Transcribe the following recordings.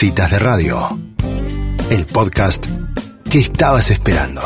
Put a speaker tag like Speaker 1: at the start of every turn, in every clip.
Speaker 1: Citas de Radio, el podcast que estabas esperando.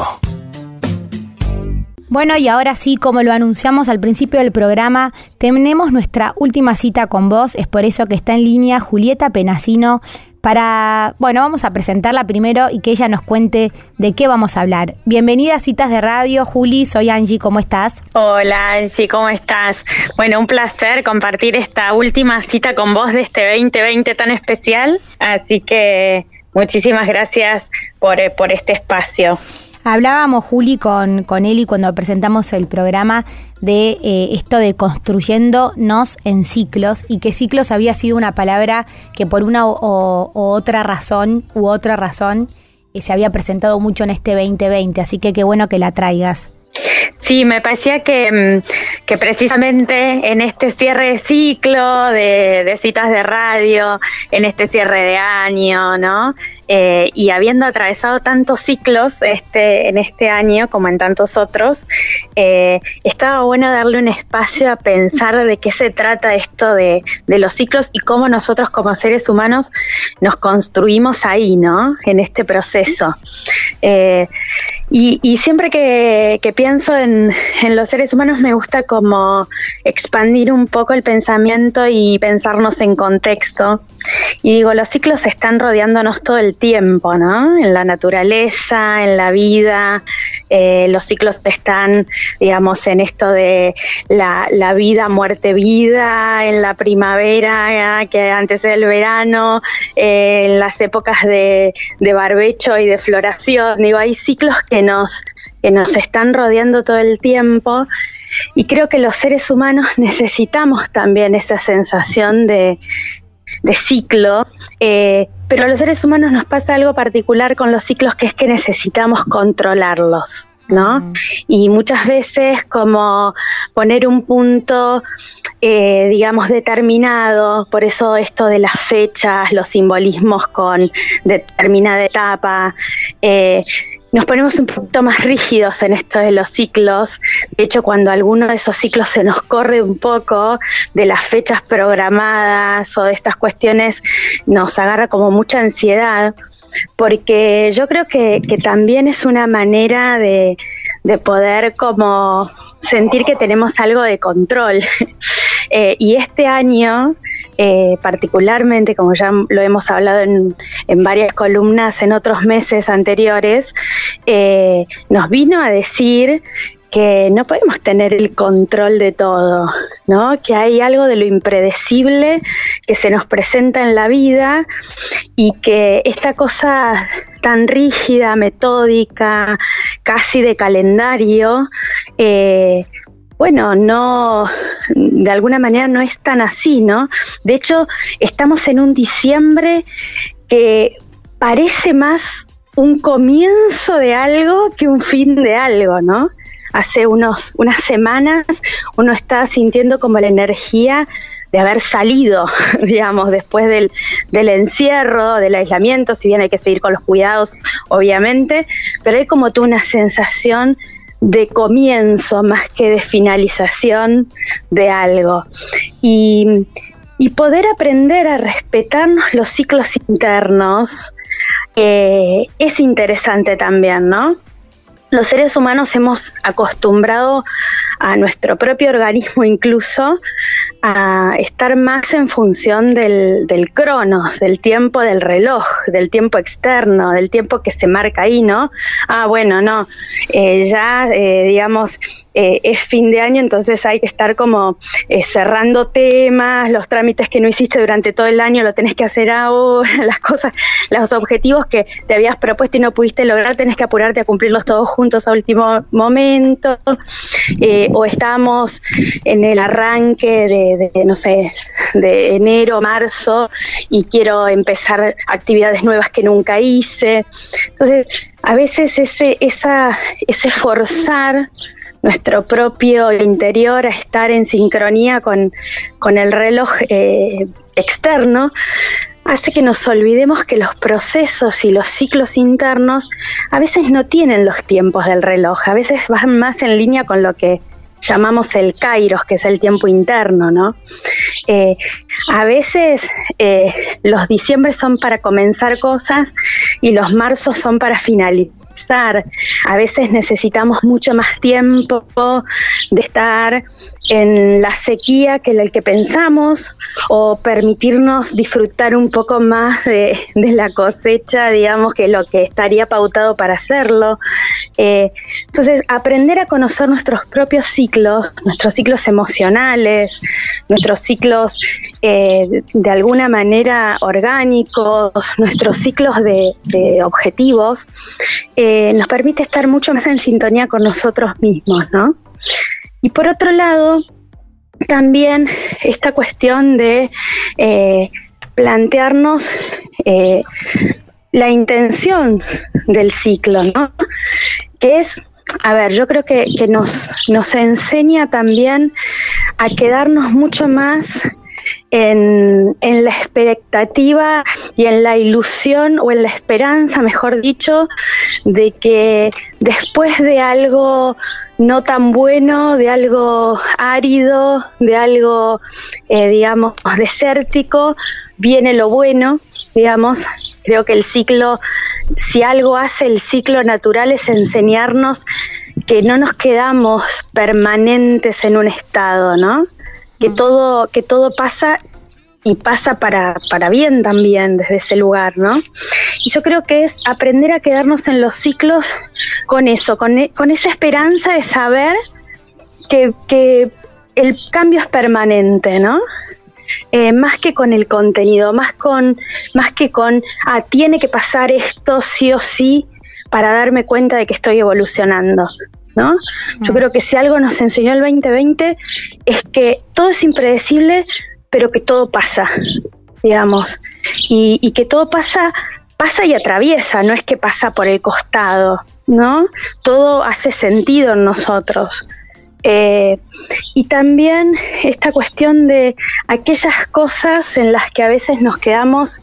Speaker 2: Bueno, y ahora sí, como lo anunciamos al principio del programa, tenemos nuestra última cita con vos. Es por eso que está en línea Julieta Penasino para, bueno, vamos a presentarla primero y que ella nos cuente de qué vamos a hablar. Bienvenida a Citas de Radio, Juli, soy Angie, ¿cómo estás?
Speaker 3: Hola Angie, ¿cómo estás? Bueno, un placer compartir esta última cita con vos de este 2020 tan especial, así que muchísimas gracias por, por este espacio.
Speaker 2: Hablábamos, Juli, con, con Eli cuando presentamos el programa de eh, esto de construyéndonos en ciclos y que ciclos había sido una palabra que por una o, otra razón u otra razón eh, se había presentado mucho en este 2020, así que qué bueno que la traigas.
Speaker 3: Sí, me parecía que, mm, que, precisamente en este cierre de ciclo, de, de, citas de radio, en este cierre de año, ¿no? Eh, y habiendo atravesado tantos ciclos este, en este año como en tantos otros, eh, estaba bueno darle un espacio a pensar de qué se trata esto de, los ciclos y cómo nosotros como seres humanos nos construimos ahí, ¿no? En este proceso. Eh, y, siempre que, pienso en, los seres humanos me gusta como expandir un poco el pensamiento y pensarnos en contexto. Y digo, los ciclos están rodeándonos todo el tiempo, ¿no? En la naturaleza, en la vida, eh, los ciclos están, digamos, en esto de la, vida, muerte, vida, en la primavera, que antes del verano, eh, en las épocas de, de barbecho y de floración. Digo, hay ciclos que nos, que nos están rodeando todo el tiempo. Y creo que los seres humanos necesitamos también esa sensación de, de ciclo, eh, pero a los seres humanos nos pasa algo particular con los ciclos que es que necesitamos controlarlos. ¿no? Y muchas veces como poner un punto, eh, digamos, determinado, por eso esto de las fechas, los simbolismos con determinada etapa, eh, nos ponemos un poquito más rígidos en esto de los ciclos. De hecho, cuando alguno de esos ciclos se nos corre un poco de las fechas programadas o de estas cuestiones, nos agarra como mucha ansiedad, porque yo creo que, también es una manera de, de poder como sentir que tenemos algo de control. Eh, y este año eh, particularmente, como ya lo hemos hablado en, varias columnas en otros meses anteriores, eh, nos vino a decir que no podemos tener el control de todo, ¿no? Que hay algo de lo impredecible que se nos presenta en la vida y que esta cosa tan rígida, metódica, casi de calendario, eh, bueno, no, de alguna manera no es tan así, ¿no? De hecho, estamos en un diciembre que parece más un comienzo de algo que un fin de algo, ¿no? Hace unos, unas semanas uno está sintiendo como la energía de haber salido, digamos, después del, del, encierro, del aislamiento, si bien hay que seguir con los cuidados, obviamente, pero hay como tú una sensación de comienzo más que de finalización de algo. Y, poder aprender a respetarnos los ciclos internos eh, es interesante también, ¿no? Los seres humanos hemos acostumbrado a nuestro propio organismo incluso a estar más en función del, del cronos, del tiempo del reloj, del tiempo externo, del tiempo que se marca ahí, ¿no? Ah, bueno, no, eh, ya, eh, digamos, eh, es fin de año, entonces hay que estar como cerrando temas, los trámites que no hiciste durante todo el año lo tenés que hacer ahora, las cosas, los objetivos que te habías propuesto y no pudiste lograr, tenés que apurarte a cumplirlos todos juntos a último momento, o estamos en el arranque de de, no sé, de enero, marzo, y quiero empezar actividades nuevas que nunca hice. Entonces, a veces ese, ese forzar nuestro propio interior a estar en sincronía con, el reloj eh, externo, hace que nos olvidemos que los procesos y los ciclos internos a veces no tienen los tiempos del reloj, a veces van más en línea con lo que llamamos el kairos, que es el tiempo interno, ¿no? Eh, a veces eh, los diciembre son para comenzar cosas y los marzos son para finalizar a veces necesitamos mucho más tiempo de estar en la sequía que el que pensamos o permitirnos disfrutar un poco más de, la cosecha, digamos, que lo que estaría pautado para hacerlo. Eh, entonces, aprender a conocer nuestros propios ciclos, nuestros ciclos emocionales, nuestros ciclos eh, de alguna manera orgánicos, nuestros ciclos de, objetivos, nos permite estar mucho más en sintonía con nosotros mismos, ¿no? Y por otro lado, también esta cuestión de eh, plantearnos eh, la intención del ciclo, ¿no? Que es, a ver, yo creo que, nos, nos enseña también a quedarnos mucho más en, en, la expectativa y en la ilusión o en la esperanza, mejor dicho, de que después de algo no tan bueno, de algo árido, de algo, eh, digamos, desértico, viene lo bueno, digamos. Creo que el ciclo, si algo hace el ciclo natural es enseñarnos que no nos quedamos permanentes en un estado, ¿no? Que todo, que todo pasa y pasa para, para bien también desde ese lugar, ¿no? Y yo creo que es aprender a quedarnos en los ciclos con eso, con, e, con esa esperanza de saber que, que, el cambio es permanente, ¿no? Eh, más que con el contenido, más, con, más que con, ah, tiene que pasar esto sí o sí para darme cuenta de que estoy evolucionando. ¿No? Yo mm. creo que si algo nos enseñó el 2020 es que todo es impredecible, pero que todo pasa, digamos, y, que todo pasa pasa y atraviesa, no es que pasa por el costado, ¿no? Todo hace sentido en nosotros. Eh, y también esta cuestión de aquellas cosas en las que a veces nos quedamos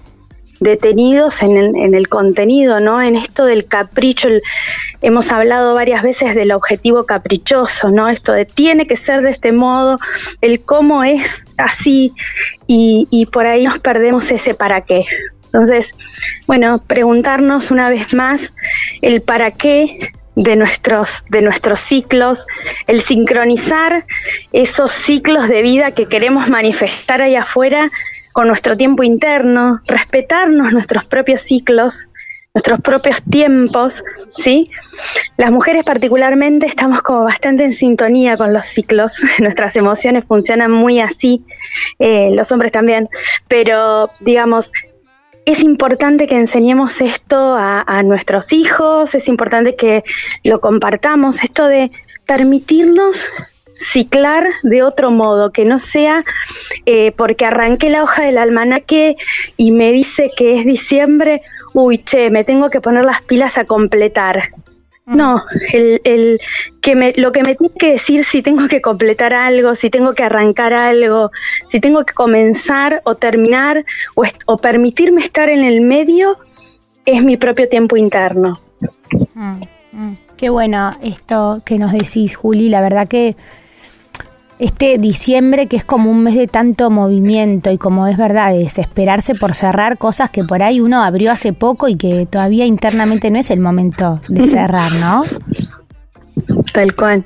Speaker 3: detenidos en el, en el contenido, ¿no? En esto del capricho, hemos hablado varias veces del objetivo caprichoso, ¿no? Esto de tiene que ser de este modo, el cómo es así, y, y por ahí nos perdemos ese para qué. Entonces, bueno, preguntarnos una vez más el para qué de nuestros, de nuestros ciclos, el sincronizar esos ciclos de vida que queremos manifestar ahí afuera con nuestro tiempo interno, respetarnos nuestros propios ciclos, nuestros propios tiempos, ¿sí? Las mujeres particularmente estamos como bastante en sintonía con los ciclos, nuestras emociones funcionan muy así, eh, los hombres también, pero digamos, es importante que enseñemos esto a, a nuestros hijos, es importante que lo compartamos, esto de permitirnos ciclar de otro modo, que no sea eh, porque arranqué la hoja del almanaque y me dice que es diciembre, uy, che, me tengo que poner las pilas a completar. Mm. No, el, el, que me, lo que me tiene que decir si tengo que completar algo, si tengo que arrancar algo, si tengo que comenzar o terminar o, o permitirme estar en el medio, es mi propio tiempo interno.
Speaker 2: Mm, mm. Qué bueno esto que nos decís, Juli. La verdad que este diciembre que es como un mes de tanto movimiento y como es verdad, de desesperarse por cerrar cosas que por ahí uno abrió hace poco y que todavía internamente no es el momento de cerrar, ¿no?
Speaker 3: Tal cual.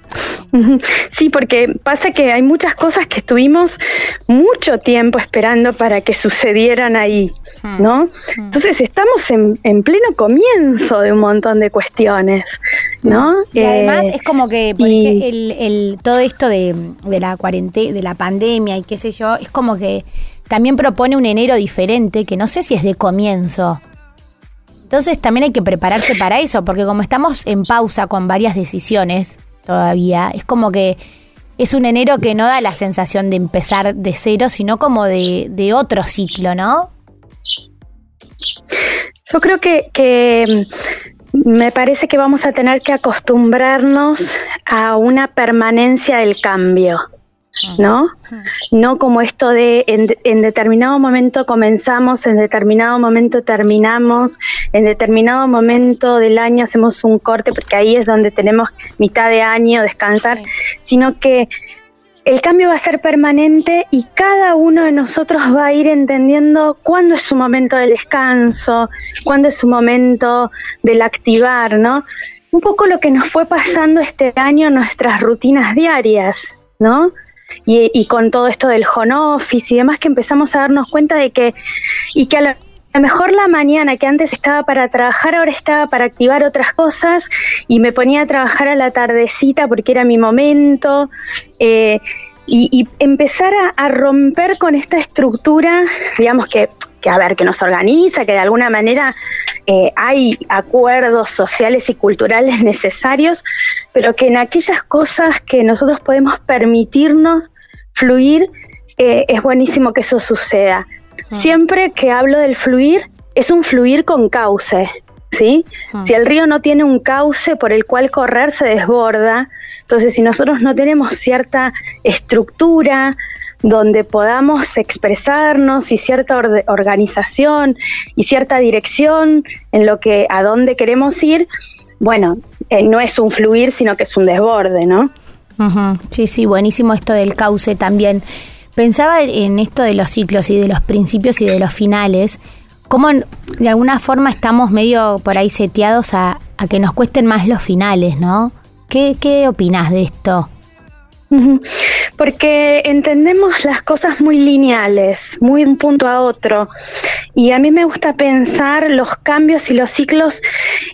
Speaker 3: Sí, porque pasa que hay muchas cosas que estuvimos mucho tiempo esperando para que sucedieran ahí. ¿No? Entonces estamos en, pleno comienzo de un montón de cuestiones, ¿no?
Speaker 2: Y además eh, es como que por el, todo esto de, de la cuarentena, de la pandemia y qué sé yo, es como que también propone un enero diferente, que no sé si es de comienzo, entonces también hay que prepararse para eso, porque como estamos en pausa con varias decisiones todavía, es como que es un enero que no da la sensación de empezar de cero, sino como de, otro ciclo, ¿no?
Speaker 3: Yo creo que, que me parece que vamos a tener que acostumbrarnos a una permanencia del cambio. ¿no? No como esto de en, determinado momento comenzamos, en determinado momento terminamos, en determinado momento del año hacemos un corte porque ahí es donde tenemos mitad de año descansar, sino que el cambio va a ser permanente y cada uno de nosotros va a ir entendiendo cuándo es su momento de descanso, cuándo es su momento del activar, ¿no? Un poco lo que nos fue pasando este año en nuestras rutinas diarias, ¿no? Y, con todo esto del home office y demás que empezamos a darnos cuenta de que, y que a lo mejor la mañana que antes estaba para trabajar, ahora estaba para activar otras cosas y me ponía a trabajar a la tardecita porque era mi momento. Eh, y, empezar a, romper con esta estructura, digamos que, que, a ver, que nos organiza, que de alguna manera eh, hay acuerdos sociales y culturales necesarios, pero que en aquellas cosas que nosotros podemos permitirnos fluir, eh, es buenísimo que eso suceda. Siempre que hablo del fluir, es un fluir con cauce, ¿sí? Mm. Si el río no tiene un cauce por el cual correr, se desborda. Entonces, si nosotros no tenemos cierta estructura donde podamos expresarnos y cierta organización y cierta dirección en lo que a dónde queremos ir, bueno, eh, no es un fluir, sino que es un desborde, ¿no?
Speaker 2: Sí, sí, buenísimo esto del cauce también. Pensaba en esto de los ciclos y de los principios y de los finales, cómo de alguna forma estamos medio por ahí seteados a, que nos cuesten más los finales, ¿no? ¿Qué, qué opinas de esto?
Speaker 3: Porque entendemos las cosas muy lineales, muy de un punto a otro. Y a mí me gusta pensar los cambios y los ciclos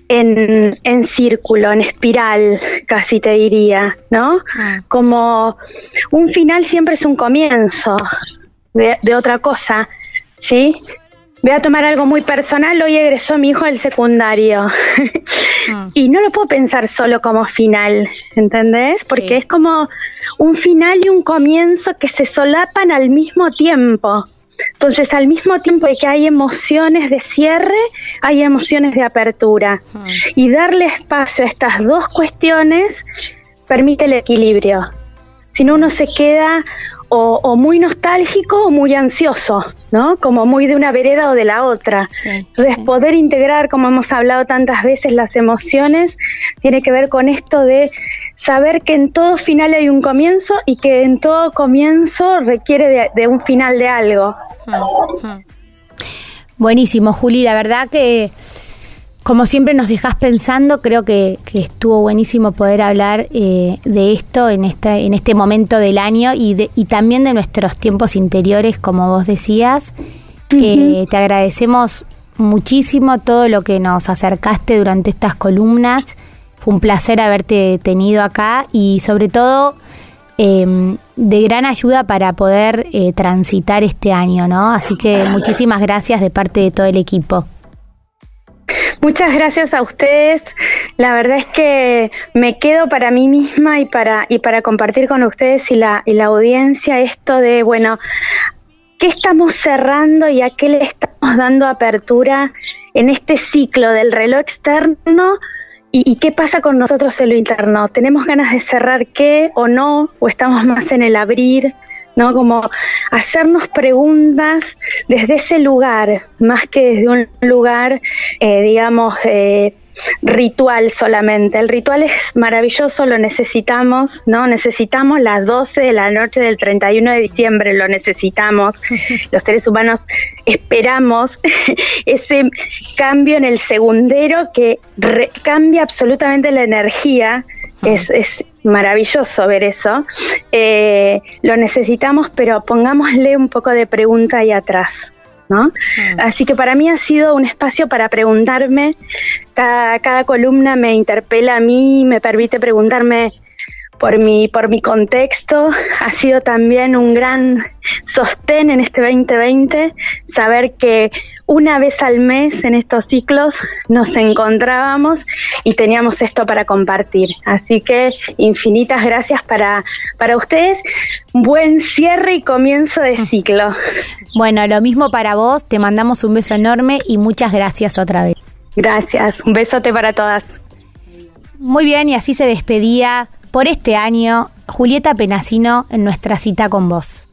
Speaker 3: en, en círculo, en espiral, casi te diría, ¿no? Ah. Como un final siempre es un comienzo de, de otra cosa, ¿sí? Voy a tomar algo muy personal. Hoy egresó mi hijo del secundario. Ah. y no lo puedo pensar solo como final, ¿entendés? Porque es como un final y un comienzo que se solapan al mismo tiempo. Entonces, al mismo tiempo que hay emociones de cierre, hay emociones de apertura. Ah. Y darle espacio a estas dos cuestiones permite el equilibrio. Si no, uno se queda o, muy nostálgico o muy ansioso, ¿no? Como muy de una vereda o de la otra. Entonces, poder integrar, como hemos hablado tantas veces, las emociones, tiene que ver con esto de saber que en todo final hay un comienzo y que en todo comienzo requiere de, un final de algo.
Speaker 2: Buenísimo, Juli, la verdad que como siempre nos dejas pensando, creo que, estuvo buenísimo poder hablar eh, de esto en este, en este momento del año y, y también de nuestros tiempos interiores, como vos decías. Eh, te agradecemos muchísimo todo lo que nos acercaste durante estas columnas. Fue un placer haberte tenido acá y sobre todo em, de gran ayuda para poder eh, transitar este año, ¿no? Así que muchísimas gracias de parte de todo el equipo.
Speaker 3: Muchas gracias a ustedes. La verdad es que me quedo para mí misma y para, y para compartir con ustedes y la, y la audiencia esto de, bueno, ¿qué estamos cerrando y a qué le estamos dando apertura en este ciclo del reloj externo? ¿Y, qué pasa con nosotros en lo interno? ¿Tenemos ganas de cerrar qué o no? ¿O estamos más en el abrir? ¿No? Como hacernos preguntas desde ese lugar, más que desde un lugar, eh, digamos, eh, ritual solamente. El ritual es maravilloso, lo necesitamos, ¿no? Necesitamos las 12 de la noche del 31 de diciembre, lo necesitamos. Los seres humanos esperamos ese cambio en el segundero que cambia absolutamente la energía. Es, es, maravilloso ver eso. Eh, lo necesitamos, pero pongámosle un poco de pregunta ahí atrás. ¿no? Mm. Así que para mí ha sido un espacio para preguntarme, cada, cada columna me interpela a mí, me permite preguntarme por mi, por mi contexto, ha sido también un gran sostén en este 2020, saber que una vez al mes en estos ciclos nos encontrábamos y teníamos esto para compartir. Así que infinitas gracias para, para ustedes. Buen cierre y comienzo de ciclo.
Speaker 2: Bueno, lo mismo para vos, te mandamos un beso enorme y muchas gracias otra vez.
Speaker 3: Gracias, un besote para todas.
Speaker 2: Muy bien, y así se despedía por este año, Julieta Penasino, en nuestra cita con vos.